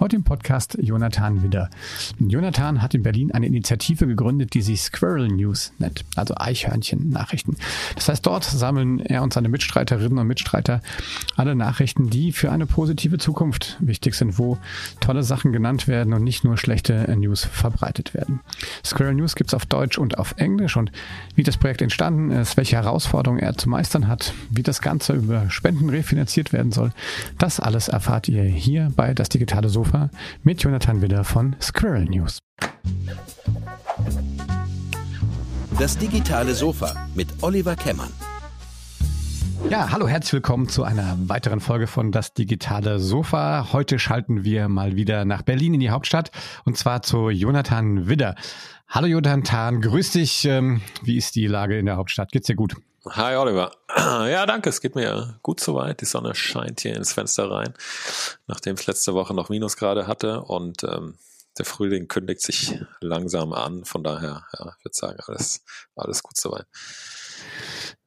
Heute im Podcast Jonathan Widder. Jonathan hat in Berlin eine Initiative gegründet, die sich Squirrel News nennt, also Eichhörnchen-Nachrichten. Das heißt, dort sammeln er und seine Mitstreiterinnen und Mitstreiter alle Nachrichten, die für eine positive Zukunft wichtig sind, wo tolle Sachen genannt werden und nicht nur schlechte News verbreitet werden. Squirrel News gibt's auf Deutsch und auf Englisch und wie das Projekt entstanden ist, welche Herausforderungen er zu meistern hat, wie das Ganze über Spenden refinanziert werden soll, das alles erfahrt ihr hier bei Das Digitale Sofa Sofa mit Jonathan Widder von Squirrel News. Das digitale Sofa mit Oliver Kemmern. Ja, hallo, herzlich willkommen zu einer weiteren Folge von Das digitale Sofa. Heute schalten wir mal wieder nach Berlin in die Hauptstadt und zwar zu Jonathan Widder. Hallo Jonathan, grüß dich. Ähm, wie ist die Lage in der Hauptstadt? Geht's dir gut? Hi Oliver. Ja, danke. Es geht mir gut soweit. Die Sonne scheint hier ins Fenster rein, nachdem es letzte Woche noch Minusgrade hatte und ähm, der Frühling kündigt sich langsam an. Von daher, ja, ich würde sagen, alles, alles gut soweit.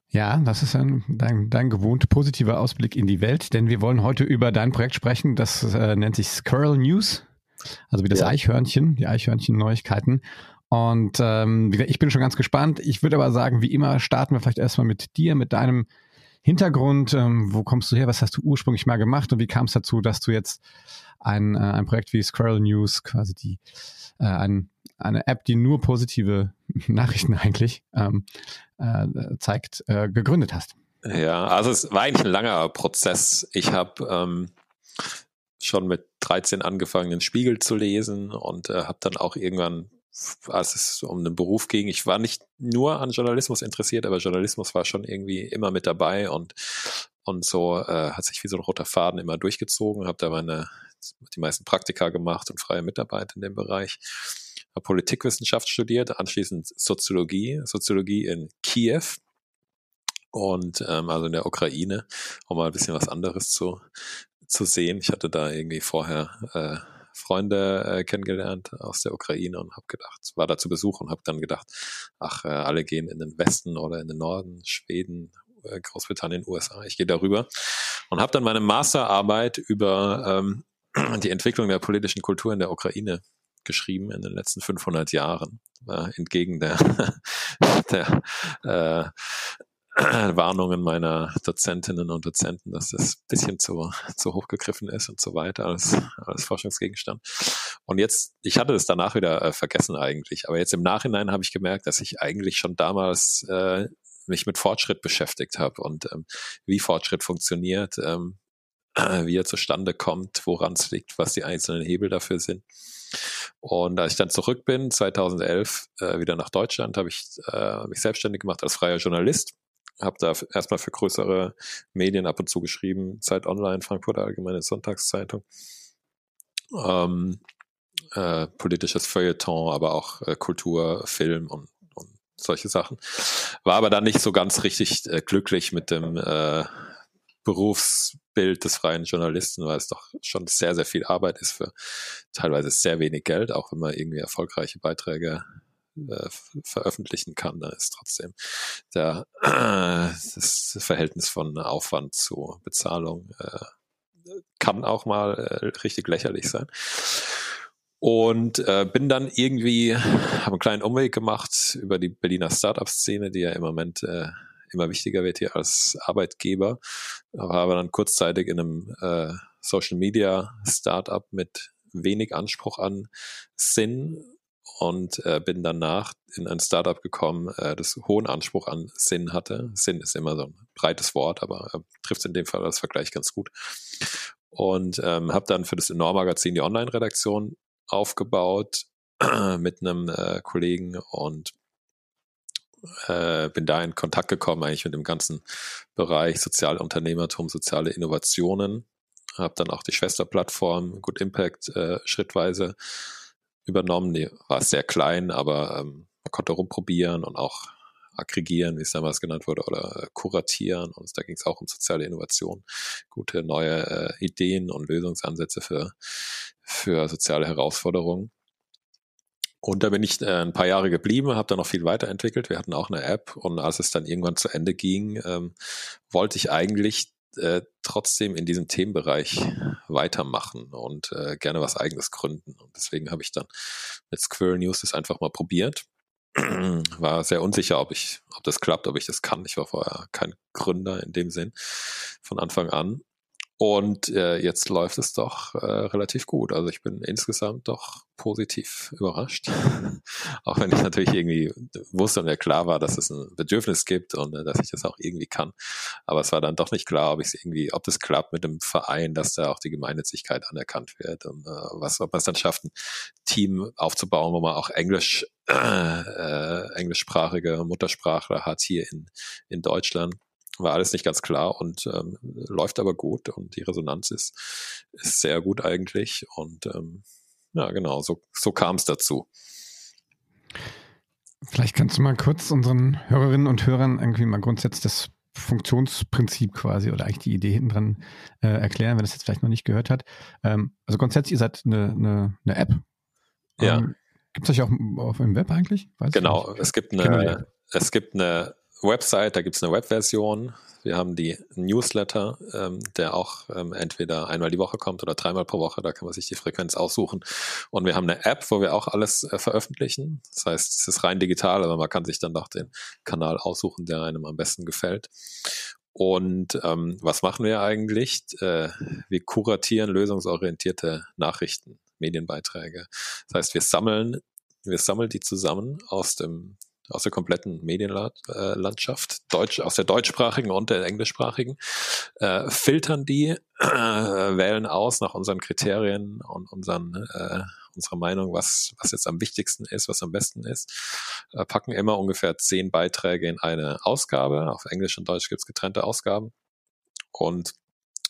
Ja, das ist ein, dein, dein gewohnt positiver Ausblick in die Welt, denn wir wollen heute über dein Projekt sprechen. Das äh, nennt sich Squirrel News, also wie das ja. Eichhörnchen, die Eichhörnchen-Neuigkeiten. Und ähm, ich bin schon ganz gespannt. Ich würde aber sagen, wie immer, starten wir vielleicht erstmal mit dir, mit deinem Hintergrund. Ähm, wo kommst du her? Was hast du ursprünglich mal gemacht? Und wie kam es dazu, dass du jetzt ein, äh, ein Projekt wie Squirrel News, quasi die äh, ein, eine App, die nur positive Nachrichten eigentlich ähm, äh, zeigt, äh, gegründet hast? Ja, also es war eigentlich ein langer Prozess. Ich habe ähm, schon mit 13 angefangen, den Spiegel zu lesen und äh, habe dann auch irgendwann als es um den Beruf ging. Ich war nicht nur an Journalismus interessiert, aber Journalismus war schon irgendwie immer mit dabei und und so äh, hat sich wie so ein roter Faden immer durchgezogen. Habe da meine die meisten Praktika gemacht und freie Mitarbeit in dem Bereich. Habe Politikwissenschaft studiert, anschließend Soziologie, Soziologie in Kiew und ähm, also in der Ukraine, um mal ein bisschen was anderes zu zu sehen. Ich hatte da irgendwie vorher äh, Freunde äh, kennengelernt aus der Ukraine und habe gedacht, war da zu Besuch und habe dann gedacht, ach, äh, alle gehen in den Westen oder in den Norden, Schweden, äh, Großbritannien, USA. Ich gehe darüber und habe dann meine Masterarbeit über ähm, die Entwicklung der politischen Kultur in der Ukraine geschrieben in den letzten 500 Jahren, äh, entgegen der, der äh, Warnungen meiner Dozentinnen und Dozenten, dass das ein bisschen zu, zu hoch gegriffen ist und so weiter als, als Forschungsgegenstand. Und jetzt, ich hatte das danach wieder äh, vergessen eigentlich, aber jetzt im Nachhinein habe ich gemerkt, dass ich eigentlich schon damals äh, mich mit Fortschritt beschäftigt habe und ähm, wie Fortschritt funktioniert, ähm, äh, wie er zustande kommt, woran es liegt, was die einzelnen Hebel dafür sind. Und als ich dann zurück bin, 2011, äh, wieder nach Deutschland, habe ich äh, mich selbstständig gemacht als freier Journalist habe da erstmal für größere Medien ab und zu geschrieben, Zeit Online, Frankfurter Allgemeine Sonntagszeitung. Ähm, äh, politisches Feuilleton, aber auch äh, Kultur, Film und, und solche Sachen. War aber dann nicht so ganz richtig äh, glücklich mit dem äh, Berufsbild des freien Journalisten, weil es doch schon sehr, sehr viel Arbeit ist für teilweise sehr wenig Geld, auch wenn man irgendwie erfolgreiche Beiträge äh, veröffentlichen kann, da ist trotzdem der, äh, das Verhältnis von Aufwand zu Bezahlung äh, kann auch mal äh, richtig lächerlich sein. Und äh, bin dann irgendwie, habe einen kleinen Umweg gemacht über die Berliner Startup-Szene, die ja im Moment äh, immer wichtiger wird hier als Arbeitgeber. Aber habe dann kurzzeitig in einem äh, Social Media Startup mit wenig Anspruch an Sinn und äh, bin danach in ein Startup gekommen, äh, das hohen Anspruch an Sinn hatte. Sinn ist immer so ein breites Wort, aber äh, trifft in dem Fall als Vergleich ganz gut. Und ähm, habe dann für das Enorm-Magazin die Online-Redaktion aufgebaut mit einem äh, Kollegen und äh, bin da in Kontakt gekommen eigentlich mit dem ganzen Bereich Sozialunternehmertum, soziale Innovationen. Habe dann auch die Schwesterplattform Good Impact äh, schrittweise übernommen. Die war sehr klein, aber ähm, man konnte rumprobieren und auch aggregieren, wie es damals genannt wurde, oder äh, kuratieren. Und da ging es auch um soziale Innovation, gute neue äh, Ideen und Lösungsansätze für, für soziale Herausforderungen. Und da bin ich äh, ein paar Jahre geblieben, habe dann noch viel weiterentwickelt. Wir hatten auch eine App und als es dann irgendwann zu Ende ging, ähm, wollte ich eigentlich äh, trotzdem in diesem Themenbereich weitermachen und äh, gerne was eigenes gründen. Und deswegen habe ich dann mit Squirrel News das einfach mal probiert. War sehr unsicher, ob ich, ob das klappt, ob ich das kann. Ich war vorher kein Gründer in dem Sinn von Anfang an. Und äh, jetzt läuft es doch äh, relativ gut. Also ich bin insgesamt doch positiv überrascht. auch wenn ich natürlich irgendwie wusste und mir klar war, dass es ein Bedürfnis gibt und äh, dass ich das auch irgendwie kann. Aber es war dann doch nicht klar, ob ich es irgendwie, ob es klappt mit dem Verein, dass da auch die Gemeinnützigkeit anerkannt wird und äh, was, ob man es dann schafft, ein Team aufzubauen, wo man auch Englisch, äh, englischsprachige Muttersprachler hat hier in, in Deutschland war alles nicht ganz klar und ähm, läuft aber gut und die Resonanz ist, ist sehr gut eigentlich und ähm, ja, genau, so, so kam es dazu. Vielleicht kannst du mal kurz unseren Hörerinnen und Hörern irgendwie mal grundsätzlich das Funktionsprinzip quasi oder eigentlich die Idee hinten dran äh, erklären, wenn das jetzt vielleicht noch nicht gehört hat. Ähm, also grundsätzlich, ihr seid eine, eine, eine App. Ja. Ähm, gibt es euch auch auf dem Web eigentlich? Weiß genau, es gibt eine, es gibt eine Website, da gibt es eine Webversion. Wir haben die Newsletter, ähm, der auch ähm, entweder einmal die Woche kommt oder dreimal pro Woche. Da kann man sich die Frequenz aussuchen. Und wir haben eine App, wo wir auch alles äh, veröffentlichen. Das heißt, es ist rein digital, aber man kann sich dann doch den Kanal aussuchen, der einem am besten gefällt. Und ähm, was machen wir eigentlich? Äh, wir kuratieren lösungsorientierte Nachrichten, Medienbeiträge. Das heißt, wir sammeln, wir sammeln die zusammen aus dem aus der kompletten Medienlandschaft, Deutsch, aus der deutschsprachigen und der englischsprachigen, äh, filtern die, äh, wählen aus nach unseren Kriterien und unseren, äh, unserer Meinung, was, was jetzt am wichtigsten ist, was am besten ist, äh, packen immer ungefähr zehn Beiträge in eine Ausgabe. Auf Englisch und Deutsch gibt's getrennte Ausgaben. Und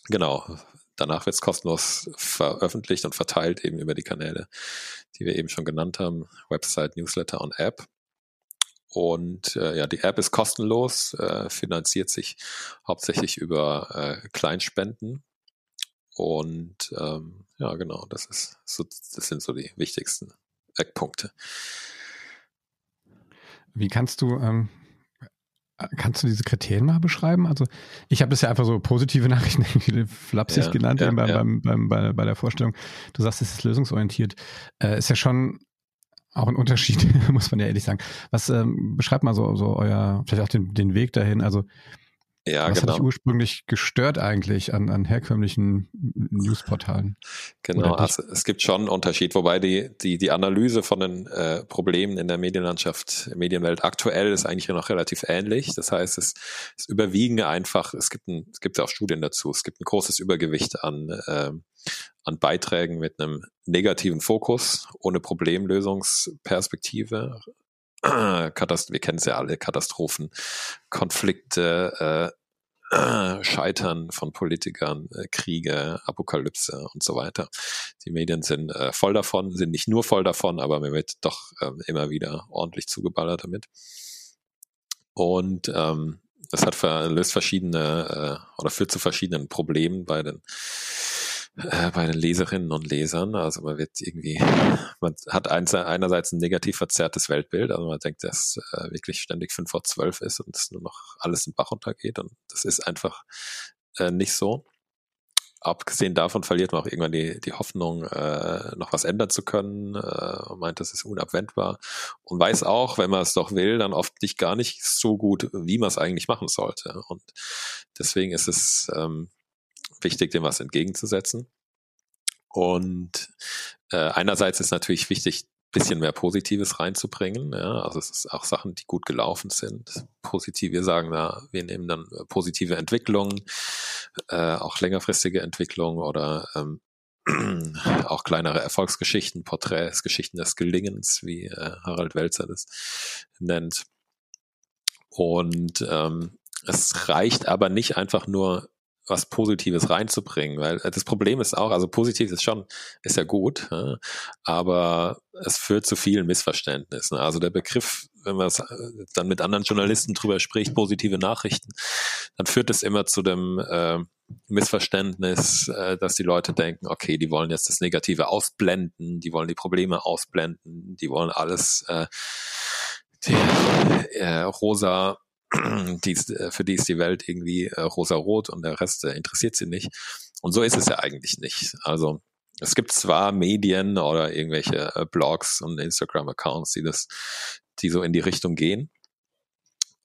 genau, danach wird's kostenlos veröffentlicht und verteilt eben über die Kanäle, die wir eben schon genannt haben, Website, Newsletter und App. Und äh, ja, die App ist kostenlos, äh, finanziert sich hauptsächlich über äh, Kleinspenden. Und ähm, ja, genau, das ist so, das sind so die wichtigsten Eckpunkte. Wie kannst du, ähm, kannst du diese Kriterien mal beschreiben? Also ich habe das ja einfach so positive Nachrichten flapsig ja, genannt ja, beim, ja. Beim, beim, bei, bei der Vorstellung. Du sagst, es ist lösungsorientiert. Äh, ist ja schon auch ein Unterschied, muss man ja ehrlich sagen. Was ähm, beschreibt mal so, so euer, vielleicht auch den, den Weg dahin? Also ja, Was genau. hat dich ursprünglich gestört eigentlich an, an herkömmlichen Newsportalen? Genau, also es gibt schon einen Unterschied, wobei die, die, die Analyse von den äh, Problemen in der Medienlandschaft, Medienwelt aktuell ist eigentlich noch relativ ähnlich. Das heißt, es, es überwiegen einfach, es gibt, ein, es gibt auch Studien dazu, es gibt ein großes Übergewicht an, äh, an Beiträgen mit einem negativen Fokus, ohne Problemlösungsperspektive, Katast wir kennen es ja alle, Katastrophen, Konflikte, äh, Scheitern von Politikern, äh, Kriege, Apokalypse und so weiter. Die Medien sind äh, voll davon, sind nicht nur voll davon, aber mir wird doch ähm, immer wieder ordentlich zugeballert damit. Und ähm, das hat löst verschiedene äh, oder führt zu verschiedenen Problemen bei den äh, bei den Leserinnen und Lesern. Also man wird irgendwie, man hat einerseits ein negativ verzerrtes Weltbild, also man denkt, dass äh, wirklich ständig fünf vor zwölf ist und es nur noch alles in Bach runtergeht und das ist einfach äh, nicht so. Abgesehen davon verliert man auch irgendwann die, die Hoffnung, äh, noch was ändern zu können. Äh, man meint, das ist unabwendbar und weiß auch, wenn man es doch will, dann oft nicht gar nicht so gut, wie man es eigentlich machen sollte. Und deswegen ist es ähm, wichtig, dem was entgegenzusetzen. Und äh, einerseits ist natürlich wichtig, bisschen mehr Positives reinzubringen. Ja, also es ist auch Sachen, die gut gelaufen sind. Positiv, wir sagen da, wir nehmen dann äh, positive Entwicklungen, äh, auch längerfristige Entwicklungen oder ähm, auch kleinere Erfolgsgeschichten, Porträts, Geschichten des Gelingens, wie äh, Harald Welzer das nennt. Und ähm, es reicht aber nicht einfach nur was Positives reinzubringen, weil äh, das Problem ist auch, also positiv ist schon, ist ja gut, aber es führt zu vielen Missverständnissen. Also der Begriff, wenn man äh, dann mit anderen Journalisten drüber spricht, positive Nachrichten, dann führt es immer zu dem äh, Missverständnis, äh, dass die Leute denken, okay, die wollen jetzt das Negative ausblenden, die wollen die Probleme ausblenden, die wollen alles äh, die, äh, rosa die, äh, für die ist die Welt irgendwie äh, rosa-rot und der Rest äh, interessiert sie nicht. Und so ist es ja eigentlich nicht. Also es gibt zwar Medien oder irgendwelche äh, Blogs und Instagram-Accounts, die das, die so in die Richtung gehen.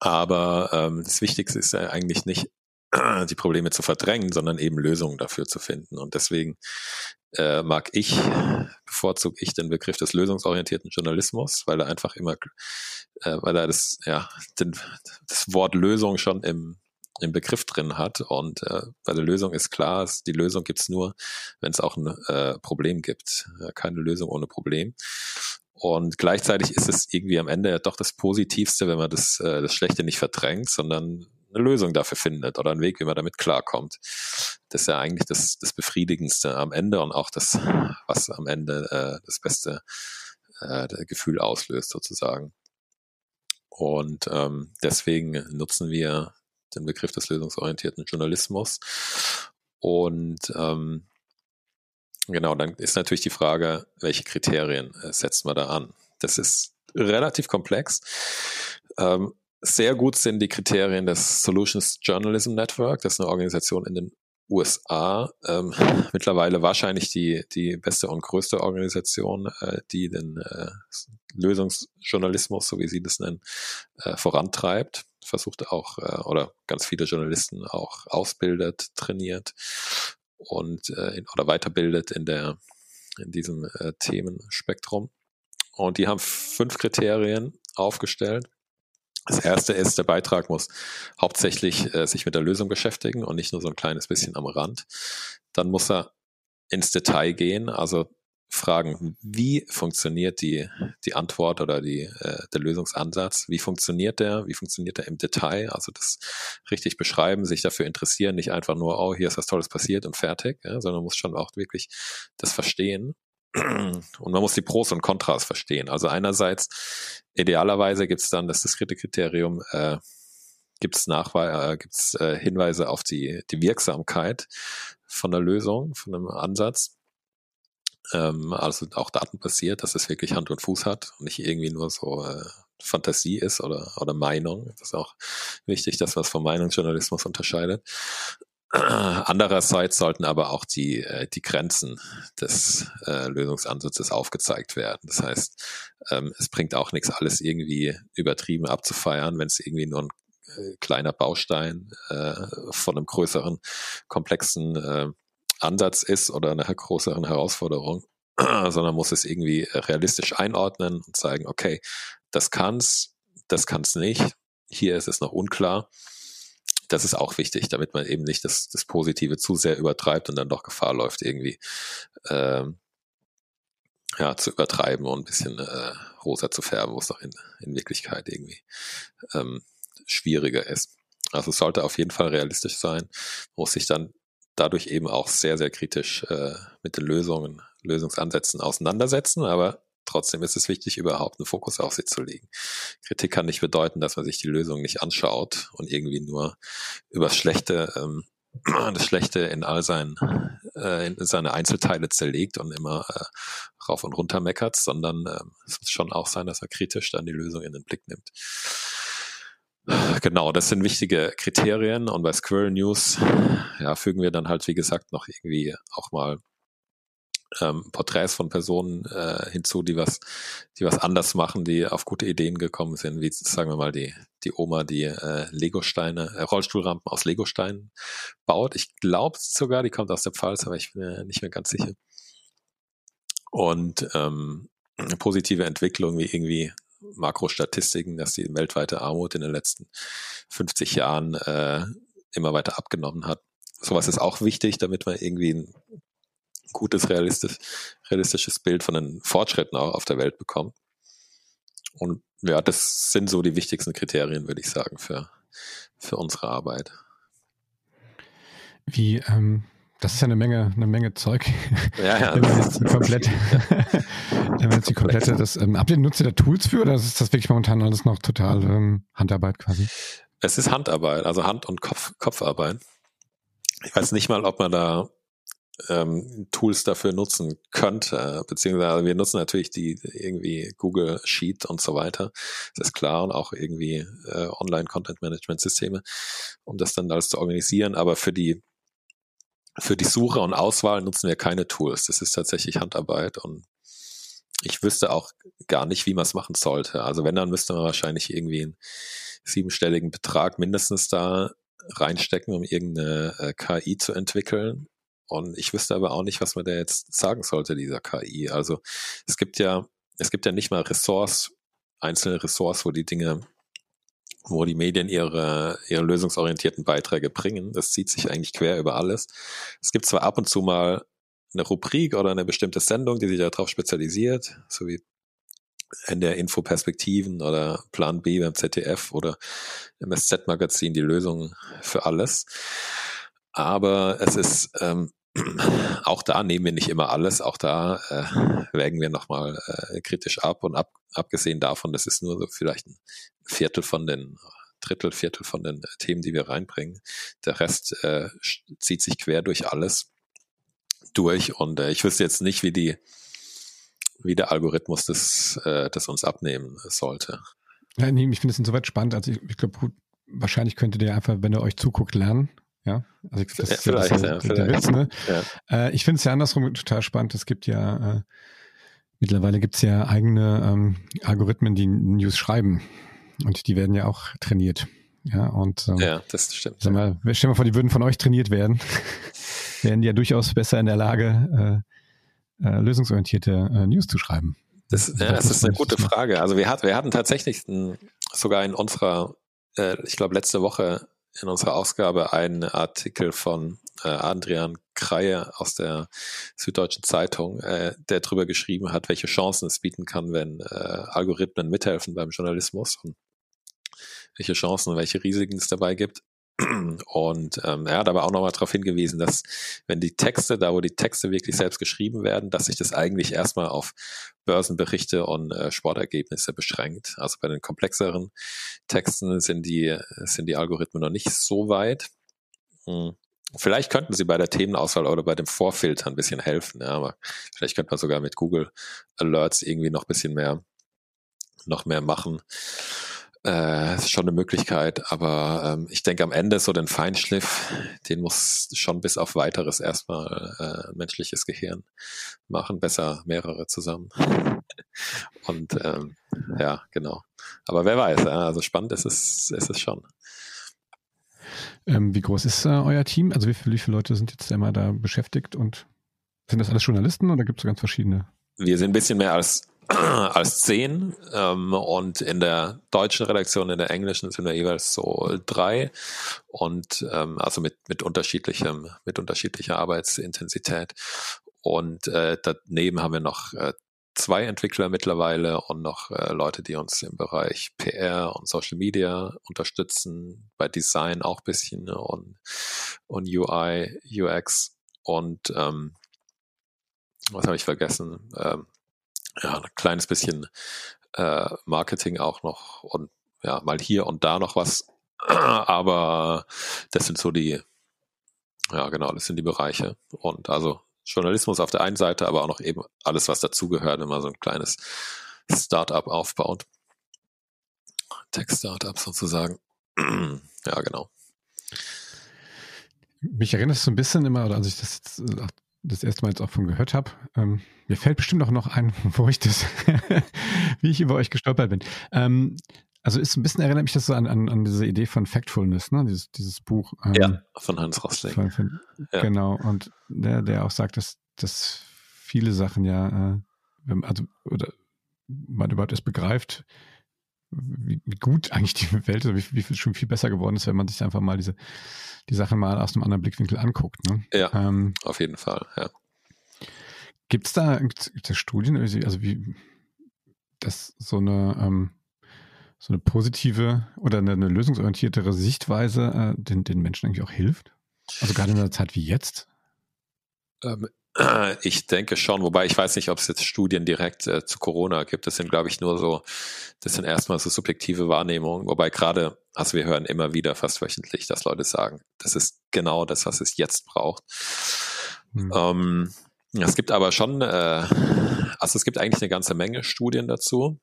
Aber ähm, das Wichtigste ist ja eigentlich nicht, die Probleme zu verdrängen, sondern eben Lösungen dafür zu finden. Und deswegen äh, mag ich, bevorzuge ich den Begriff des lösungsorientierten Journalismus, weil er einfach immer, äh, weil er das, ja, den, das Wort Lösung schon im, im Begriff drin hat. Und äh, bei der Lösung ist klar, die Lösung gibt's nur, wenn es auch ein äh, Problem gibt. Keine Lösung ohne Problem. Und gleichzeitig ist es irgendwie am Ende ja doch das Positivste, wenn man das, äh, das Schlechte nicht verdrängt, sondern eine Lösung dafür findet oder einen Weg, wie man damit klarkommt. Das ist ja eigentlich das, das Befriedigendste am Ende und auch das, was am Ende äh, das beste äh, Gefühl auslöst sozusagen. Und ähm, deswegen nutzen wir den Begriff des lösungsorientierten Journalismus. Und ähm, genau, dann ist natürlich die Frage, welche Kriterien äh, setzt man da an? Das ist relativ komplex. Ähm, sehr gut sind die Kriterien des Solutions Journalism Network. Das ist eine Organisation in den USA. Ähm, mittlerweile wahrscheinlich die, die beste und größte Organisation, äh, die den äh, Lösungsjournalismus, so wie sie das nennen, äh, vorantreibt. Versucht auch, äh, oder ganz viele Journalisten auch ausbildet, trainiert und äh, oder weiterbildet in der in diesem äh, Themenspektrum. Und die haben fünf Kriterien aufgestellt das erste ist, der Beitrag muss hauptsächlich äh, sich mit der Lösung beschäftigen und nicht nur so ein kleines bisschen am Rand. Dann muss er ins Detail gehen, also fragen, wie funktioniert die, die Antwort oder die, äh, der Lösungsansatz? Wie funktioniert der? Wie funktioniert der im Detail? Also das richtig beschreiben, sich dafür interessieren, nicht einfach nur, oh, hier ist was Tolles passiert und fertig, ja, sondern muss schon auch wirklich das verstehen. Und man muss die Pros und Kontras verstehen. Also einerseits, idealerweise gibt es dann, das dritte Kriterium, äh, gibt es äh, gibt's, äh, Hinweise auf die, die Wirksamkeit von der Lösung, von einem Ansatz. Ähm, also auch datenbasiert, dass es wirklich Hand und Fuß hat und nicht irgendwie nur so äh, Fantasie ist oder, oder Meinung. Das ist auch wichtig, dass man es vom Meinungsjournalismus unterscheidet. Andererseits sollten aber auch die, äh, die Grenzen des äh, Lösungsansatzes aufgezeigt werden. Das heißt, ähm, es bringt auch nichts, alles irgendwie übertrieben abzufeiern, wenn es irgendwie nur ein äh, kleiner Baustein äh, von einem größeren, komplexen äh, Ansatz ist oder einer größeren Herausforderung, sondern muss es irgendwie realistisch einordnen und zeigen, okay, das kann's, das kann's nicht, hier ist es noch unklar das ist auch wichtig, damit man eben nicht das, das Positive zu sehr übertreibt und dann doch Gefahr läuft, irgendwie ähm, ja, zu übertreiben und ein bisschen äh, rosa zu färben, wo es doch in, in Wirklichkeit irgendwie ähm, schwieriger ist. Also es sollte auf jeden Fall realistisch sein, muss sich dann dadurch eben auch sehr, sehr kritisch äh, mit den Lösungen, Lösungsansätzen auseinandersetzen, aber Trotzdem ist es wichtig, überhaupt einen Fokus auf sie zu legen. Kritik kann nicht bedeuten, dass man sich die Lösung nicht anschaut und irgendwie nur über Schlechte, ähm, das Schlechte in all seinen, äh, in seine Einzelteile zerlegt und immer äh, rauf und runter meckert, sondern äh, es muss schon auch sein, dass er kritisch dann die Lösung in den Blick nimmt. Genau, das sind wichtige Kriterien und bei Squirrel News ja, fügen wir dann halt, wie gesagt, noch irgendwie auch mal ähm, Porträts von Personen äh, hinzu, die was, die was anders machen, die auf gute Ideen gekommen sind, wie sagen wir mal die, die Oma, die äh, Lego-Steine, äh, Rollstuhlrampen aus Lego-Steinen baut. Ich glaube sogar, die kommt aus der Pfalz, aber ich bin mir nicht mehr ganz sicher. Und ähm, eine positive Entwicklung wie irgendwie Makrostatistiken, dass die weltweite Armut in den letzten 50 Jahren äh, immer weiter abgenommen hat. Sowas ist auch wichtig, damit man irgendwie ein gutes, realistisch, realistisches Bild von den Fortschritten auch auf der Welt bekommen. Und ja, das sind so die wichtigsten Kriterien, würde ich sagen, für, für unsere Arbeit. Wie, ähm, das ist ja eine Menge, eine Menge Zeug. Ja, ja. wenn man jetzt die komplette, wenn jetzt die komplette, das, ähm, habt ihr, nutzt ihr da Tools für oder ist das wirklich momentan alles noch total ähm, Handarbeit quasi? Es ist Handarbeit, also Hand- und Kopf, Kopfarbeit. Ich weiß nicht mal, ob man da ähm, Tools dafür nutzen könnte, beziehungsweise wir nutzen natürlich die irgendwie Google Sheet und so weiter, das ist klar, und auch irgendwie äh, Online-Content-Management-Systeme, um das dann alles zu organisieren, aber für die für die Suche und Auswahl nutzen wir keine Tools. Das ist tatsächlich Handarbeit und ich wüsste auch gar nicht, wie man es machen sollte. Also wenn, dann müsste man wahrscheinlich irgendwie einen siebenstelligen Betrag mindestens da reinstecken, um irgendeine äh, KI zu entwickeln. Und ich wüsste aber auch nicht, was man da jetzt sagen sollte, dieser KI. Also es gibt ja, es gibt ja nicht mal Ressorts, einzelne Ressorts, wo die Dinge, wo die Medien ihre, ihre lösungsorientierten Beiträge bringen. Das zieht sich eigentlich quer über alles. Es gibt zwar ab und zu mal eine Rubrik oder eine bestimmte Sendung, die sich darauf spezialisiert, so wie in der Infoperspektiven oder Plan B beim ZDF oder im SZ-Magazin die Lösung für alles. Aber es ist ähm, auch da nehmen wir nicht immer alles, auch da äh, wägen wir nochmal äh, kritisch ab und ab, abgesehen davon, das ist nur so vielleicht ein Viertel von den Drittel, Viertel von den Themen, die wir reinbringen. Der Rest äh, zieht sich quer durch alles durch und äh, ich wüsste jetzt nicht, wie die wie der Algorithmus das, äh, das uns abnehmen sollte. Ja, nee, ich finde es insoweit spannend. Also ich, ich glaube, wahrscheinlich könntet ihr einfach, wenn ihr euch zuguckt, lernen. Ja, also das ist ja, das ja, der, der Witz, ne? Äh, ich finde es ja andersrum total spannend. Es gibt ja äh, mittlerweile gibt es ja eigene ähm, Algorithmen, die News schreiben. Und die werden ja auch trainiert. Ja, und ähm, ja, das stimmt. Sag mal, stell mal vor, die würden von euch trainiert werden. wären die ja durchaus besser in der Lage, äh, äh, lösungsorientierte äh, News zu schreiben. Das, ja, das ist eine gute Frage. Also wir, hat, wir hatten tatsächlich ein, sogar in unserer, äh, ich glaube letzte Woche in unserer Ausgabe einen Artikel von äh, Adrian Kreie aus der Süddeutschen Zeitung, äh, der darüber geschrieben hat, welche Chancen es bieten kann, wenn äh, Algorithmen mithelfen beim Journalismus und welche Chancen und welche Risiken es dabei gibt. Und ähm, er hat aber auch nochmal darauf hingewiesen, dass wenn die Texte, da wo die Texte wirklich selbst geschrieben werden, dass sich das eigentlich erstmal auf Börsenberichte und äh, Sportergebnisse beschränkt. Also bei den komplexeren Texten sind die, sind die Algorithmen noch nicht so weit. Hm. Vielleicht könnten sie bei der Themenauswahl oder bei dem Vorfilter ein bisschen helfen, ja, aber vielleicht könnte man sogar mit Google Alerts irgendwie noch ein bisschen mehr, noch mehr machen. Äh, ist schon eine Möglichkeit, aber ähm, ich denke am Ende so den Feinschliff, den muss schon bis auf weiteres erstmal äh, menschliches Gehirn machen, besser mehrere zusammen. Und ähm, ja, genau. Aber wer weiß, ja, also spannend ist es, ist es schon. Ähm, wie groß ist äh, euer Team? Also wie viele, wie viele Leute sind jetzt immer da beschäftigt und sind das alles Journalisten oder gibt es ganz verschiedene? Wir sind ein bisschen mehr als als zehn ähm, und in der deutschen Redaktion, in der englischen sind wir jeweils so drei. Und ähm, also mit mit unterschiedlichem mit unterschiedlicher Arbeitsintensität. Und äh, daneben haben wir noch äh, zwei Entwickler mittlerweile und noch äh, Leute, die uns im Bereich PR und Social Media unterstützen, bei Design auch bisschen und und UI UX und ähm, was habe ich vergessen? Ähm, ja, ein kleines bisschen äh, Marketing auch noch und ja, mal hier und da noch was. Aber das sind so die, ja genau, das sind die Bereiche. Und also Journalismus auf der einen Seite, aber auch noch eben alles, was dazugehört, wenn man so ein kleines Startup aufbaut. Tech-Startup sozusagen. ja, genau. Mich erinnert es so ein bisschen immer, oder als ich das jetzt äh, das erste Mal jetzt auch von gehört habe. Ähm, mir fällt bestimmt auch noch ein, wo ich das, wie ich über euch gestolpert bin. Ähm, also ist ein bisschen erinnert mich das so an, an, an diese Idee von Factfulness, ne? Dieses, dieses Buch. Ähm, ja, von Hans Rosling. Von, von, ja. Genau, und der, der auch sagt, dass, dass viele Sachen ja, äh, also, oder man überhaupt erst begreift, wie, wie gut eigentlich die Welt ist, wie, wie viel schon viel besser geworden ist, wenn man sich einfach mal diese die Sachen mal aus einem anderen Blickwinkel anguckt. Ne? Ja, ähm, auf jeden Fall, ja. Gibt es da, gibt's da Studien, also wie dass so eine ähm, so eine positive oder eine, eine lösungsorientiertere Sichtweise äh, den, den Menschen eigentlich auch hilft? Also gerade in einer Zeit wie jetzt? Ähm, ich denke schon, wobei ich weiß nicht, ob es jetzt Studien direkt äh, zu Corona gibt. Das sind, glaube ich, nur so, das sind erstmal so subjektive Wahrnehmungen. Wobei gerade, also wir hören immer wieder fast wöchentlich, dass Leute sagen, das ist genau das, was es jetzt braucht. Hm. Ähm, es gibt aber schon, äh, also es gibt eigentlich eine ganze Menge Studien dazu.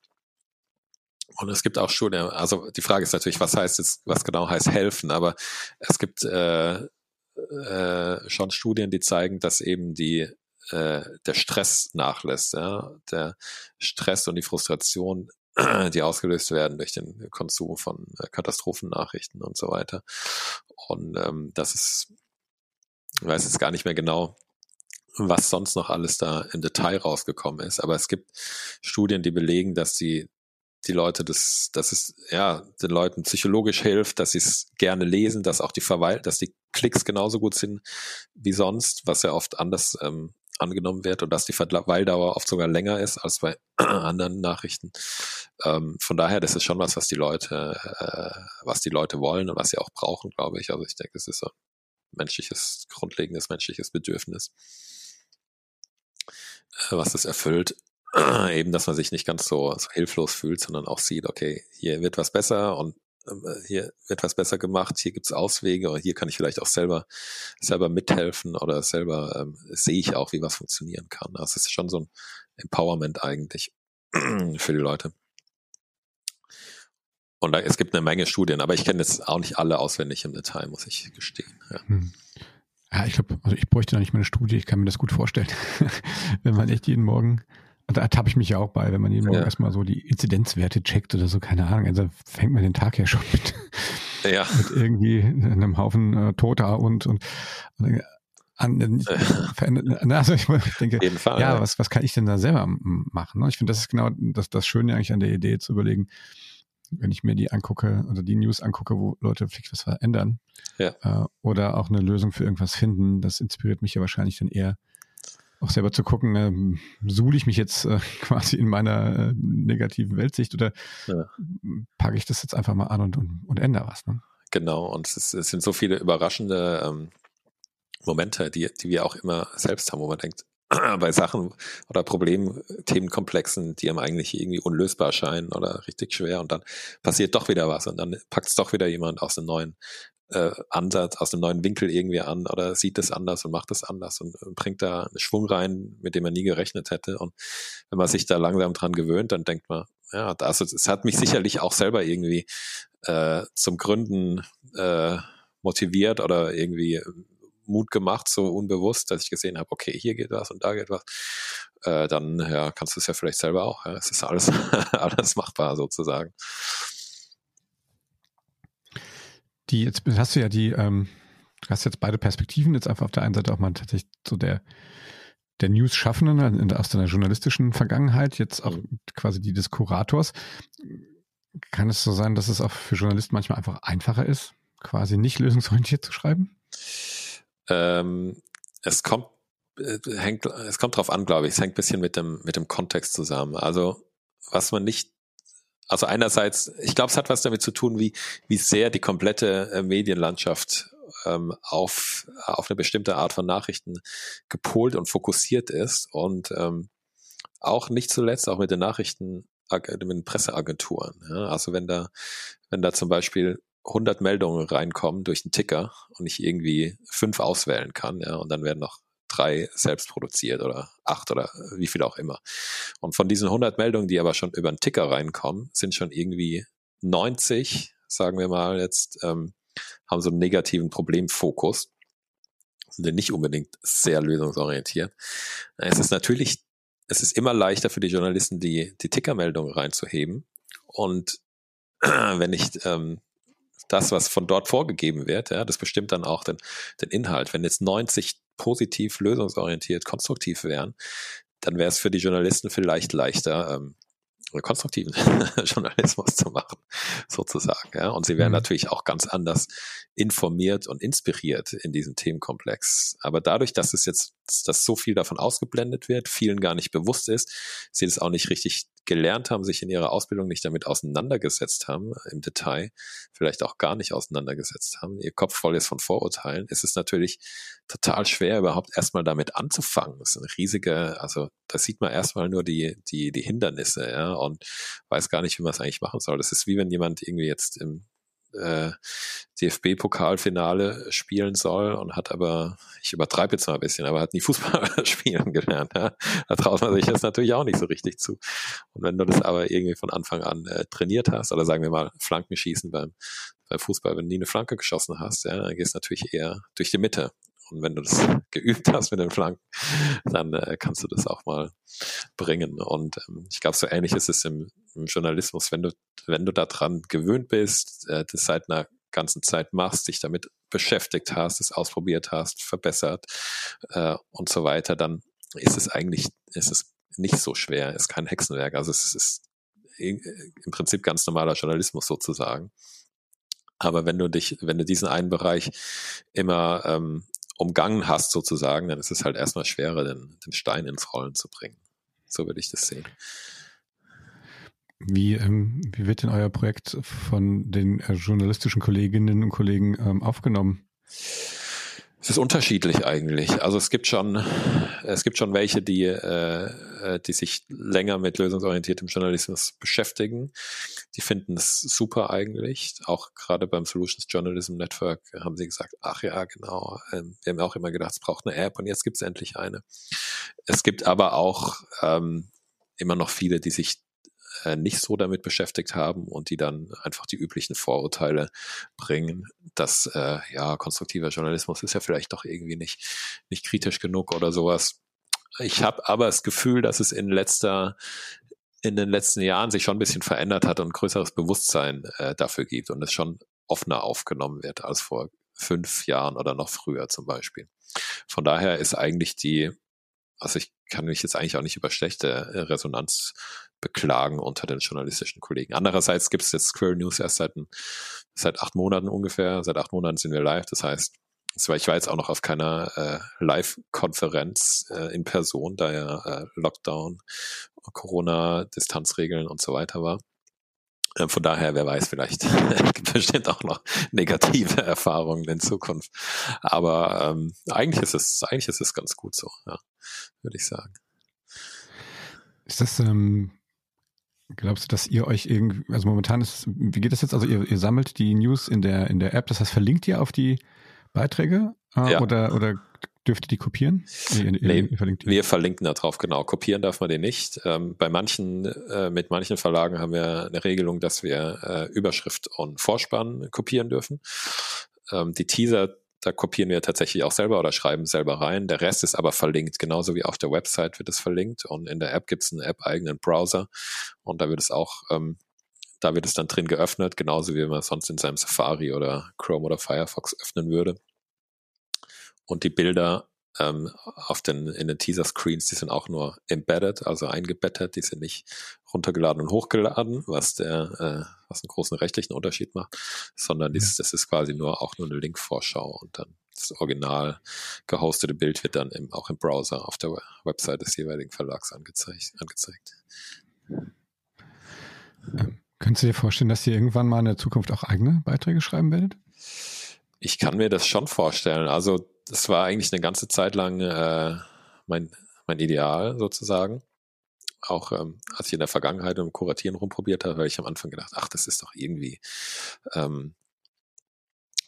Und es gibt auch Studien, also die Frage ist natürlich, was heißt jetzt, was genau heißt helfen, aber es gibt äh, äh, schon Studien, die zeigen, dass eben die äh, der Stress nachlässt, ja, der Stress und die Frustration, die ausgelöst werden durch den Konsum von äh, Katastrophennachrichten und so weiter. Und ähm, das ist, ich weiß jetzt gar nicht mehr genau, was sonst noch alles da im Detail rausgekommen ist, aber es gibt Studien, die belegen, dass die die Leute das, dass es ja den Leuten psychologisch hilft, dass sie es gerne lesen, dass auch die Verweil, dass die Klicks genauso gut sind wie sonst, was ja oft anders ähm, angenommen wird und dass die Verweildauer oft sogar länger ist als bei anderen Nachrichten. Ähm, von daher, das ist schon was, was die Leute, äh, was die Leute wollen und was sie auch brauchen, glaube ich. Also ich denke, es ist ein menschliches, grundlegendes menschliches Bedürfnis, äh, was es erfüllt. Eben, dass man sich nicht ganz so, so hilflos fühlt, sondern auch sieht, okay, hier wird was besser und äh, hier wird was besser gemacht, hier gibt's Auswege oder hier kann ich vielleicht auch selber, selber mithelfen oder selber ähm, sehe ich auch, wie was funktionieren kann. Also es ist schon so ein Empowerment eigentlich für die Leute. Und da, es gibt eine Menge Studien, aber ich kenne jetzt auch nicht alle auswendig im Detail, muss ich gestehen. Ja. Hm. Ja, ich glaube, also ich bräuchte da nicht mal eine Studie, ich kann mir das gut vorstellen. Wenn man echt jeden Morgen und da tappe ich mich ja auch bei, wenn man jeden Morgen ja. erstmal so die Inzidenzwerte checkt oder so, keine Ahnung. Also fängt man den Tag ja schon mit, ja. mit irgendwie einem Haufen äh, Toter und, und, und an, äh. Also ich denke, Fall, ja, ja, Was, was kann ich denn da selber machen? Ne? Ich finde, das ist genau das, das Schöne eigentlich an der Idee zu überlegen, wenn ich mir die angucke oder die News angucke, wo Leute vielleicht was verändern ja. äh, oder auch eine Lösung für irgendwas finden, das inspiriert mich ja wahrscheinlich dann eher auch selber zu gucken, äh, suhle ich mich jetzt äh, quasi in meiner äh, negativen Weltsicht oder ja. packe ich das jetzt einfach mal an und, und, und ändere was. Ne? Genau, und es, ist, es, sind so viele überraschende ähm, Momente, die, die wir auch immer selbst haben, wo man denkt, bei Sachen oder Problemthemenkomplexen, die einem eigentlich irgendwie unlösbar scheinen oder richtig schwer und dann passiert doch wieder was und dann packt es doch wieder jemand aus einem neuen äh, Ansatz, aus einem neuen Winkel irgendwie an oder sieht es anders und macht es anders und äh, bringt da einen Schwung rein, mit dem man nie gerechnet hätte. Und wenn man sich da langsam dran gewöhnt, dann denkt man, ja, das, es hat mich sicherlich auch selber irgendwie äh, zum Gründen äh, motiviert oder irgendwie Mut gemacht, so unbewusst, dass ich gesehen habe, okay, hier geht was und da geht was, äh, dann ja, kannst du es ja vielleicht selber auch. Ja. Es ist alles, alles machbar sozusagen die jetzt hast du ja die, ähm, hast jetzt beide Perspektiven, jetzt einfach auf der einen Seite auch mal tatsächlich so der, der News-Schaffenden aus deiner journalistischen Vergangenheit, jetzt auch mhm. quasi die des Kurators. Kann es so sein, dass es auch für Journalisten manchmal einfach einfacher ist, quasi nicht lösungsorientiert zu schreiben? Ähm, es kommt, äh, hängt, es kommt drauf an, glaube ich. Es hängt ein bisschen mit dem, mit dem Kontext zusammen. Also, was man nicht also einerseits, ich glaube, es hat was damit zu tun, wie, wie sehr die komplette äh, Medienlandschaft ähm, auf, auf eine bestimmte Art von Nachrichten gepolt und fokussiert ist und ähm, auch nicht zuletzt auch mit den Nachrichten, mit den Presseagenturen. Ja? Also wenn da, wenn da zum Beispiel 100 Meldungen reinkommen durch einen Ticker und ich irgendwie fünf auswählen kann, ja, und dann werden noch drei selbst produziert oder acht oder wie viel auch immer. Und von diesen 100 Meldungen, die aber schon über einen Ticker reinkommen, sind schon irgendwie 90, sagen wir mal jetzt, ähm, haben so einen negativen Problemfokus und nicht unbedingt sehr lösungsorientiert. Es ist natürlich, es ist immer leichter für die Journalisten, die, die Tickermeldungen reinzuheben. Und wenn ich ähm, das, was von dort vorgegeben wird, ja, das bestimmt dann auch den, den Inhalt. Wenn jetzt 90 positiv, lösungsorientiert, konstruktiv wären, dann wäre es für die Journalisten vielleicht leichter, ähm, konstruktiven Journalismus zu machen, sozusagen. Ja? Und sie wären mhm. natürlich auch ganz anders informiert und inspiriert in diesem Themenkomplex. Aber dadurch, dass es jetzt, dass so viel davon ausgeblendet wird, vielen gar nicht bewusst ist, sie es auch nicht richtig gelernt haben, sich in ihrer Ausbildung nicht damit auseinandergesetzt haben, im Detail, vielleicht auch gar nicht auseinandergesetzt haben, ihr Kopf voll ist von Vorurteilen, ist es natürlich total schwer, überhaupt erstmal damit anzufangen. Das ist eine riesige, also da sieht man erstmal nur die, die, die Hindernisse, ja, und weiß gar nicht, wie man es eigentlich machen soll. Das ist wie wenn jemand irgendwie jetzt im äh, DFB-Pokalfinale spielen soll und hat aber, ich übertreibe jetzt mal ein bisschen, aber hat nie Fußball spielen gelernt. Ja? Da traut man sich das natürlich auch nicht so richtig zu. Und wenn du das aber irgendwie von Anfang an äh, trainiert hast, oder sagen wir mal Flankenschießen beim, beim Fußball, wenn du nie eine Flanke geschossen hast, ja, dann gehst du natürlich eher durch die Mitte. Und wenn du das geübt hast mit den Flanken, dann äh, kannst du das auch mal bringen. Und ähm, ich glaube, so ähnlich ist es im, im, Journalismus, wenn du, wenn du daran gewöhnt bist, äh, das seit einer ganzen Zeit machst, dich damit beschäftigt hast, es ausprobiert hast, verbessert äh, und so weiter, dann ist es eigentlich, ist es nicht so schwer, ist kein Hexenwerk. Also es ist im Prinzip ganz normaler Journalismus sozusagen. Aber wenn du dich, wenn du diesen einen Bereich immer ähm, umgangen hast sozusagen, dann ist es halt erstmal schwerer, den, den Stein ins Rollen zu bringen. So würde ich das sehen. Wie, ähm, wie wird denn euer Projekt von den äh, journalistischen Kolleginnen und Kollegen ähm, aufgenommen? Es ist unterschiedlich eigentlich. Also es gibt schon, es gibt schon welche, die, äh, äh, die sich länger mit lösungsorientiertem Journalismus beschäftigen. Die finden es super eigentlich. Auch gerade beim Solutions Journalism Network haben sie gesagt, ach ja, genau. Ähm, wir haben auch immer gedacht, es braucht eine App und jetzt gibt es endlich eine. Es gibt aber auch ähm, immer noch viele, die sich äh, nicht so damit beschäftigt haben und die dann einfach die üblichen Vorurteile bringen, dass äh, ja konstruktiver Journalismus ist ja vielleicht doch irgendwie nicht nicht kritisch genug oder sowas. Ich habe aber das Gefühl, dass es in letzter in den letzten Jahren sich schon ein bisschen verändert hat und größeres Bewusstsein äh, dafür gibt und es schon offener aufgenommen wird als vor fünf Jahren oder noch früher zum Beispiel. Von daher ist eigentlich die, also ich kann mich jetzt eigentlich auch nicht über schlechte äh, Resonanz beklagen unter den journalistischen Kollegen. Andererseits gibt es jetzt Squirrel News erst seit, seit acht Monaten ungefähr. Seit acht Monaten sind wir live. Das heißt, ich war jetzt auch noch auf keiner äh, Live-Konferenz äh, in Person, da ja äh, Lockdown, Corona, Distanzregeln und so weiter war. Ähm, von daher, wer weiß, vielleicht gibt es bestimmt auch noch negative Erfahrungen in Zukunft. Aber ähm, eigentlich ist es, eigentlich ist es ganz gut so, ja, würde ich sagen. Ist das ähm, Glaubst du, dass ihr euch irgendwie, also momentan ist, wie geht das jetzt? Also ihr, ihr sammelt die News in der, in der App, das heißt, verlinkt ihr auf die Beiträge äh, ja. oder, oder dürft ihr die kopieren? Nee, nee verlinkt wir verlinken da drauf, genau. Kopieren darf man den nicht. Ähm, bei manchen, äh, mit manchen Verlagen haben wir eine Regelung, dass wir äh, Überschrift und Vorspann kopieren dürfen. Ähm, die Teaser da kopieren wir tatsächlich auch selber oder schreiben selber rein. Der Rest ist aber verlinkt, genauso wie auf der Website wird es verlinkt. Und in der App gibt es einen App-eigenen Browser und da wird es auch, ähm, da wird es dann drin geöffnet, genauso wie man sonst in seinem Safari oder Chrome oder Firefox öffnen würde. Und die Bilder ähm, auf den, in den Teaser-Screens, die sind auch nur embedded, also eingebettet, die sind nicht runtergeladen und hochgeladen, was der, äh, was einen großen rechtlichen Unterschied macht, sondern dies, das ist quasi nur auch nur eine Link-Vorschau und dann das original gehostete Bild wird dann im, auch im Browser auf der Website des jeweiligen Verlags angezeigt. angezeigt. Ähm, könntest du dir vorstellen, dass ihr irgendwann mal in der Zukunft auch eigene Beiträge schreiben werdet? Ich kann mir das schon vorstellen. Also das war eigentlich eine ganze Zeit lang äh, mein, mein Ideal sozusagen. Auch ähm, als ich in der Vergangenheit im Kuratieren rumprobiert habe, habe ich am Anfang gedacht, ach, das ist doch irgendwie, ähm,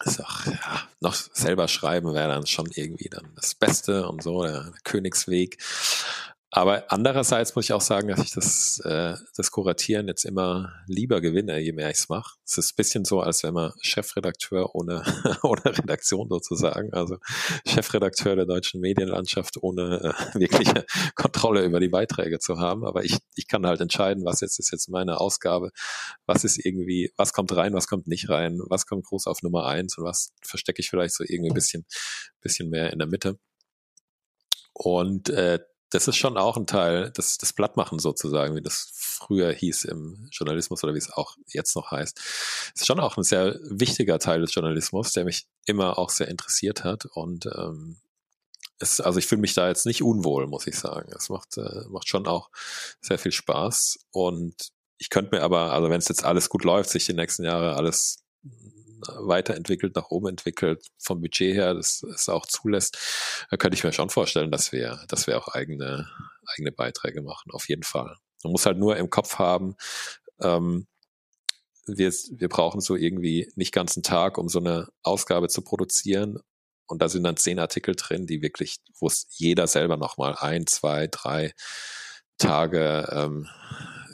ist auch, ja, noch selber schreiben wäre dann schon irgendwie dann das Beste und so, der, der Königsweg. Aber andererseits muss ich auch sagen, dass ich das, äh, das Kuratieren jetzt immer lieber gewinne, je mehr ich es mache. Es ist ein bisschen so, als wenn man Chefredakteur ohne, ohne Redaktion sozusagen, also Chefredakteur der deutschen Medienlandschaft ohne äh, wirkliche Kontrolle über die Beiträge zu haben. Aber ich, ich kann halt entscheiden, was jetzt ist jetzt meine Ausgabe, was ist irgendwie, was kommt rein, was kommt nicht rein, was kommt groß auf Nummer eins und was verstecke ich vielleicht so irgendwie ein bisschen, bisschen mehr in der Mitte. Und äh, das ist schon auch ein Teil des, des Blattmachen sozusagen, wie das früher hieß im Journalismus oder wie es auch jetzt noch heißt. Ist schon auch ein sehr wichtiger Teil des Journalismus, der mich immer auch sehr interessiert hat und ähm, es, also ich fühle mich da jetzt nicht unwohl, muss ich sagen. Es macht, äh, macht schon auch sehr viel Spaß und ich könnte mir aber, also wenn es jetzt alles gut läuft, sich die nächsten Jahre alles weiterentwickelt, nach oben entwickelt, vom Budget her, das es auch zulässt, da könnte ich mir schon vorstellen, dass wir, dass wir auch eigene, eigene Beiträge machen, auf jeden Fall. Man muss halt nur im Kopf haben, ähm, wir, wir brauchen so irgendwie nicht ganzen Tag, um so eine Ausgabe zu produzieren. Und da sind dann zehn Artikel drin, die wirklich, wo es jeder selber nochmal ein, zwei, drei Tage ähm,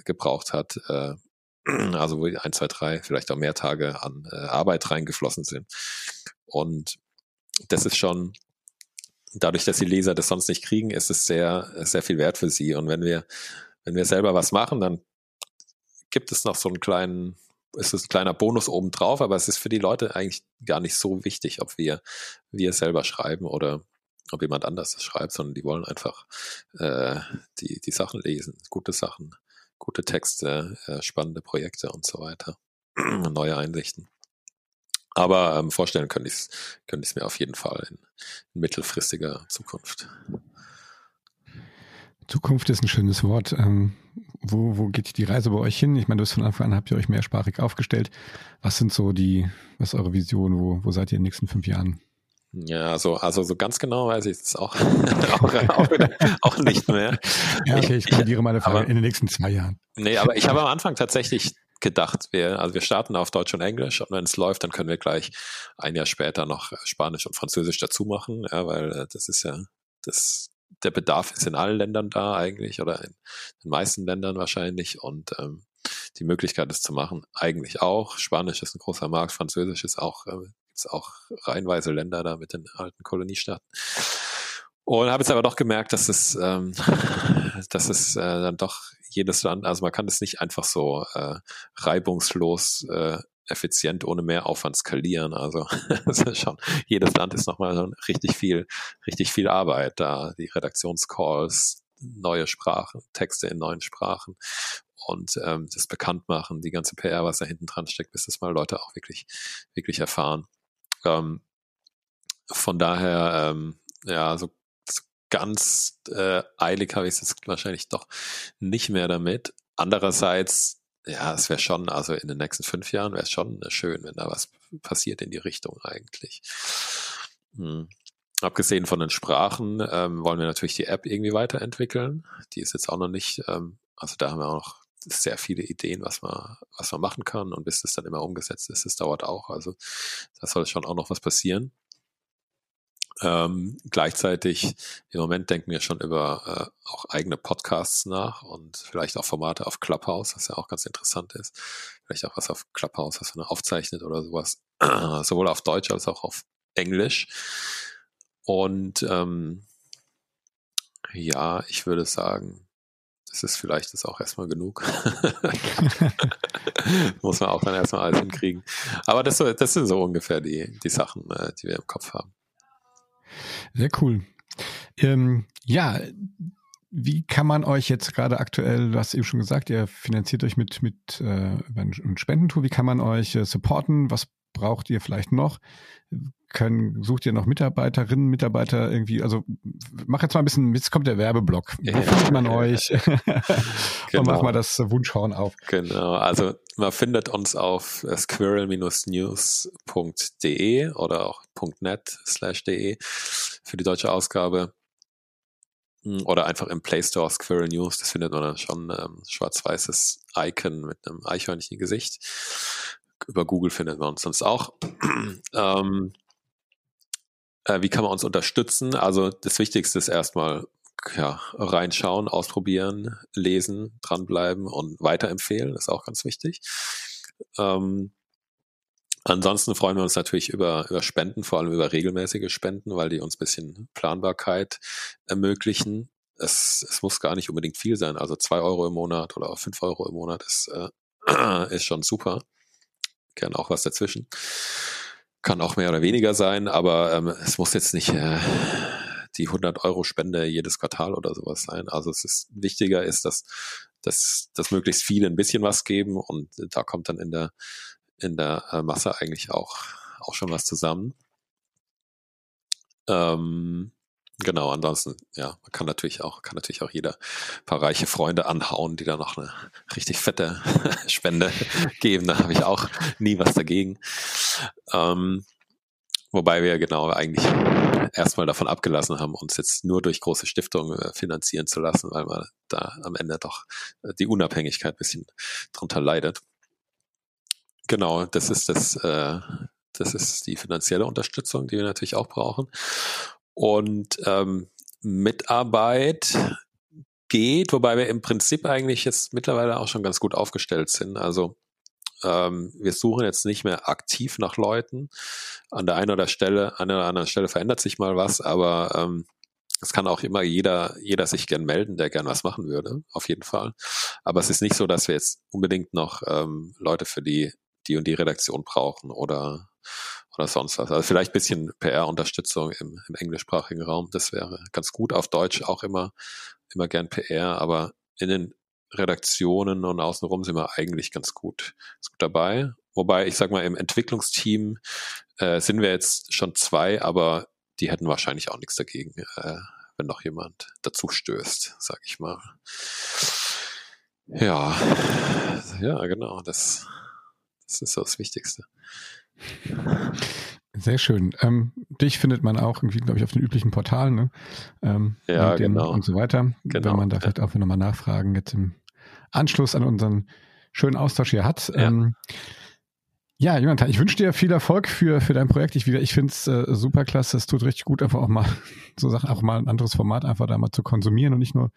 gebraucht hat. Äh, also wo ein, zwei, drei, vielleicht auch mehr Tage an äh, Arbeit reingeflossen sind. Und das ist schon, dadurch, dass die Leser das sonst nicht kriegen, ist es sehr, sehr viel wert für sie. Und wenn wir, wenn wir selber was machen, dann gibt es noch so einen kleinen, ist es ein kleiner Bonus obendrauf, aber es ist für die Leute eigentlich gar nicht so wichtig, ob wir, wir selber schreiben oder ob jemand anders es schreibt, sondern die wollen einfach äh, die, die Sachen lesen, gute Sachen, gute Texte, äh, spannende Projekte und so weiter, neue Einsichten. Aber ähm, vorstellen könnte ich es könnte mir auf jeden Fall in, in mittelfristiger Zukunft. Zukunft ist ein schönes Wort. Ähm, wo, wo geht die Reise bei euch hin? Ich meine, du hast von Anfang an habt ihr euch mehrsprachig aufgestellt. Was sind so die, was ist eure Vision? Wo, wo seid ihr in den nächsten fünf Jahren? Ja, also, also so ganz genau weiß ich es auch, auch, auch, auch, nicht mehr. Ja, okay, ich korrigiere meine Frage aber, in den nächsten zwei Jahren. Nee, aber ich habe am Anfang tatsächlich gedacht, wir, also wir starten auf Deutsch und Englisch und wenn es läuft, dann können wir gleich ein Jahr später noch Spanisch und Französisch dazu machen, ja, weil äh, das ist ja, das, der Bedarf ist in allen Ländern da eigentlich oder in den meisten Ländern wahrscheinlich und ähm, die Möglichkeit, das zu machen, eigentlich auch. Spanisch ist ein großer Markt, Französisch ist auch äh, es auch reihenweise Länder da mit den alten Koloniestaaten. Und habe jetzt aber doch gemerkt, dass es, ähm, dass es äh, dann doch jedes Land, also man kann es nicht einfach so äh, reibungslos äh, effizient ohne Mehraufwand skalieren. Also schon, jedes Land ist nochmal richtig viel, richtig viel Arbeit da. Die Redaktionscalls, neue Sprachen, Texte in neuen Sprachen und ähm, das Bekanntmachen, die ganze PR, was da hinten dran steckt, bis das mal Leute auch wirklich, wirklich erfahren. Ähm, von daher, ähm, ja, so, ganz äh, eilig habe ich es wahrscheinlich doch nicht mehr damit. Andererseits, ja, es wäre schon, also in den nächsten fünf Jahren wäre es schon schön, wenn da was passiert in die Richtung eigentlich. Hm. Abgesehen von den Sprachen ähm, wollen wir natürlich die App irgendwie weiterentwickeln. Die ist jetzt auch noch nicht, ähm, also da haben wir auch noch sehr viele Ideen, was man, was man machen kann und bis das dann immer umgesetzt ist, das dauert auch. Also da soll schon auch noch was passieren. Ähm, gleichzeitig im Moment denken wir schon über äh, auch eigene Podcasts nach und vielleicht auch Formate auf Clubhouse, was ja auch ganz interessant ist. Vielleicht auch was auf Clubhouse, was man aufzeichnet oder sowas, sowohl auf Deutsch als auch auf Englisch. Und ähm, ja, ich würde sagen, das ist vielleicht das auch erstmal genug. Muss man auch dann erstmal alles hinkriegen. Aber das, das sind so ungefähr die, die Sachen, äh, die wir im Kopf haben. Sehr cool. Ähm, ja, wie kann man euch jetzt gerade aktuell, du hast eben schon gesagt, ihr finanziert euch mit, mit äh, über ein Spendentool, wie kann man euch äh, supporten? Was braucht ihr vielleicht noch? Können, sucht ihr noch Mitarbeiterinnen, Mitarbeiter irgendwie? Also mach jetzt mal ein bisschen, jetzt kommt der Werbeblock. Wo ja. findet man euch? genau. Und mach mal das Wunschhorn auf. Genau, also man findet uns auf squirrel-news.de oder auch .net slash de für die deutsche Ausgabe hm, oder einfach im Play Store Squirrel News, das findet man dann schon ähm, schwarz-weißes Icon mit einem Eichhörnchen-Gesicht über Google findet man uns sonst auch. ähm, äh, wie kann man uns unterstützen? Also das Wichtigste ist erstmal ja, reinschauen, ausprobieren, lesen, dranbleiben und weiterempfehlen, ist auch ganz wichtig. Ähm, ansonsten freuen wir uns natürlich über, über Spenden, vor allem über regelmäßige Spenden, weil die uns ein bisschen Planbarkeit ermöglichen. Es, es muss gar nicht unbedingt viel sein, also zwei Euro im Monat oder fünf Euro im Monat ist, äh, ist schon super gern auch was dazwischen. Kann auch mehr oder weniger sein, aber ähm, es muss jetzt nicht äh, die 100 Euro Spende jedes Quartal oder sowas sein. Also es ist wichtiger ist, dass, dass, dass möglichst viele ein bisschen was geben und da kommt dann in der, in der äh, Masse eigentlich auch, auch schon was zusammen. Ähm, Genau, ansonsten, ja, man kann natürlich auch, kann natürlich auch jeder paar reiche Freunde anhauen, die da noch eine richtig fette Spende geben. Da habe ich auch nie was dagegen. Ähm, wobei wir genau eigentlich erstmal davon abgelassen haben, uns jetzt nur durch große Stiftungen äh, finanzieren zu lassen, weil man da am Ende doch äh, die Unabhängigkeit bisschen drunter leidet. genau, das ist das, äh, das ist die finanzielle Unterstützung, die wir natürlich auch brauchen. Und ähm, Mitarbeit geht, wobei wir im Prinzip eigentlich jetzt mittlerweile auch schon ganz gut aufgestellt sind. Also ähm, wir suchen jetzt nicht mehr aktiv nach Leuten. An der einen oder Stelle, an der anderen Stelle verändert sich mal was, aber ähm, es kann auch immer jeder, jeder sich gern melden, der gern was machen würde, auf jeden Fall. Aber es ist nicht so, dass wir jetzt unbedingt noch ähm, Leute für die, die und die Redaktion brauchen oder, oder sonst was. Also vielleicht bisschen PR-Unterstützung im, im englischsprachigen Raum, das wäre ganz gut. Auf Deutsch auch immer, immer gern PR, aber in den Redaktionen und außenrum sind wir eigentlich ganz gut, ganz gut dabei. Wobei, ich sag mal, im Entwicklungsteam äh, sind wir jetzt schon zwei, aber die hätten wahrscheinlich auch nichts dagegen, äh, wenn noch jemand dazu stößt, sag ich mal. Ja, ja, genau, das, das ist so das Wichtigste. Sehr schön. Ähm, dich findet man auch irgendwie, glaube ich, auf den üblichen Portalen, ne? Ähm, ja, genau. Und so weiter. Genau, wenn man da vielleicht auch nochmal nachfragen jetzt im Anschluss an unseren schönen Austausch hier hat. Ja. Ähm, ja, Jonathan, ich wünsche dir viel Erfolg für, für dein Projekt. Ich, ich finde es äh, super klasse. Es tut richtig gut, einfach auch mal so Sachen, auch mal ein anderes Format einfach da mal zu konsumieren und nicht nur,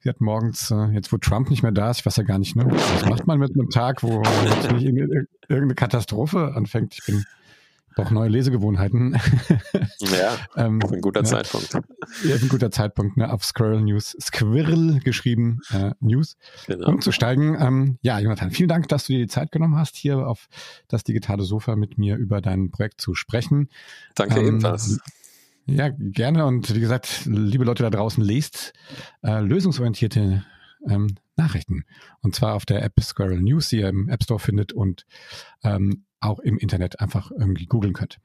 sie hat morgens, äh, jetzt wo Trump nicht mehr da ist, ich weiß ja gar nicht, ne? Was macht man mit einem Tag, wo nicht irgendeine Katastrophe anfängt? Ich bin auch neue Lesegewohnheiten. Ja, ähm, ein guter ja, Zeitpunkt. Ja, ein guter Zeitpunkt, ne, auf Squirrel News, Squirrel geschrieben, äh, News, genau. umzusteigen. Ähm, ja, Jonathan, vielen Dank, dass du dir die Zeit genommen hast, hier auf das digitale Sofa mit mir über dein Projekt zu sprechen. Danke ähm, ebenfalls. Ja, gerne. Und wie gesagt, liebe Leute da draußen, lest äh, lösungsorientierte ähm, Nachrichten. Und zwar auf der App Squirrel News, die ihr im App Store findet und ähm, auch im Internet einfach irgendwie googeln könnt.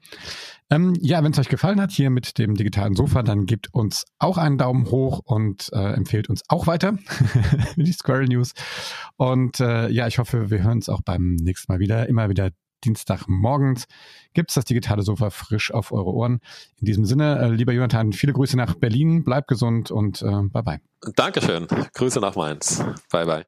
Ähm, ja, wenn es euch gefallen hat hier mit dem digitalen Sofa, dann gebt uns auch einen Daumen hoch und äh, empfehlt uns auch weiter die Squirrel News. Und äh, ja, ich hoffe, wir hören uns auch beim nächsten Mal wieder. Immer wieder Dienstagmorgens gibt es das digitale Sofa frisch auf eure Ohren. In diesem Sinne, äh, lieber Jonathan, viele Grüße nach Berlin, bleib gesund und äh, bye bye. Dankeschön. Grüße nach Mainz. Bye bye.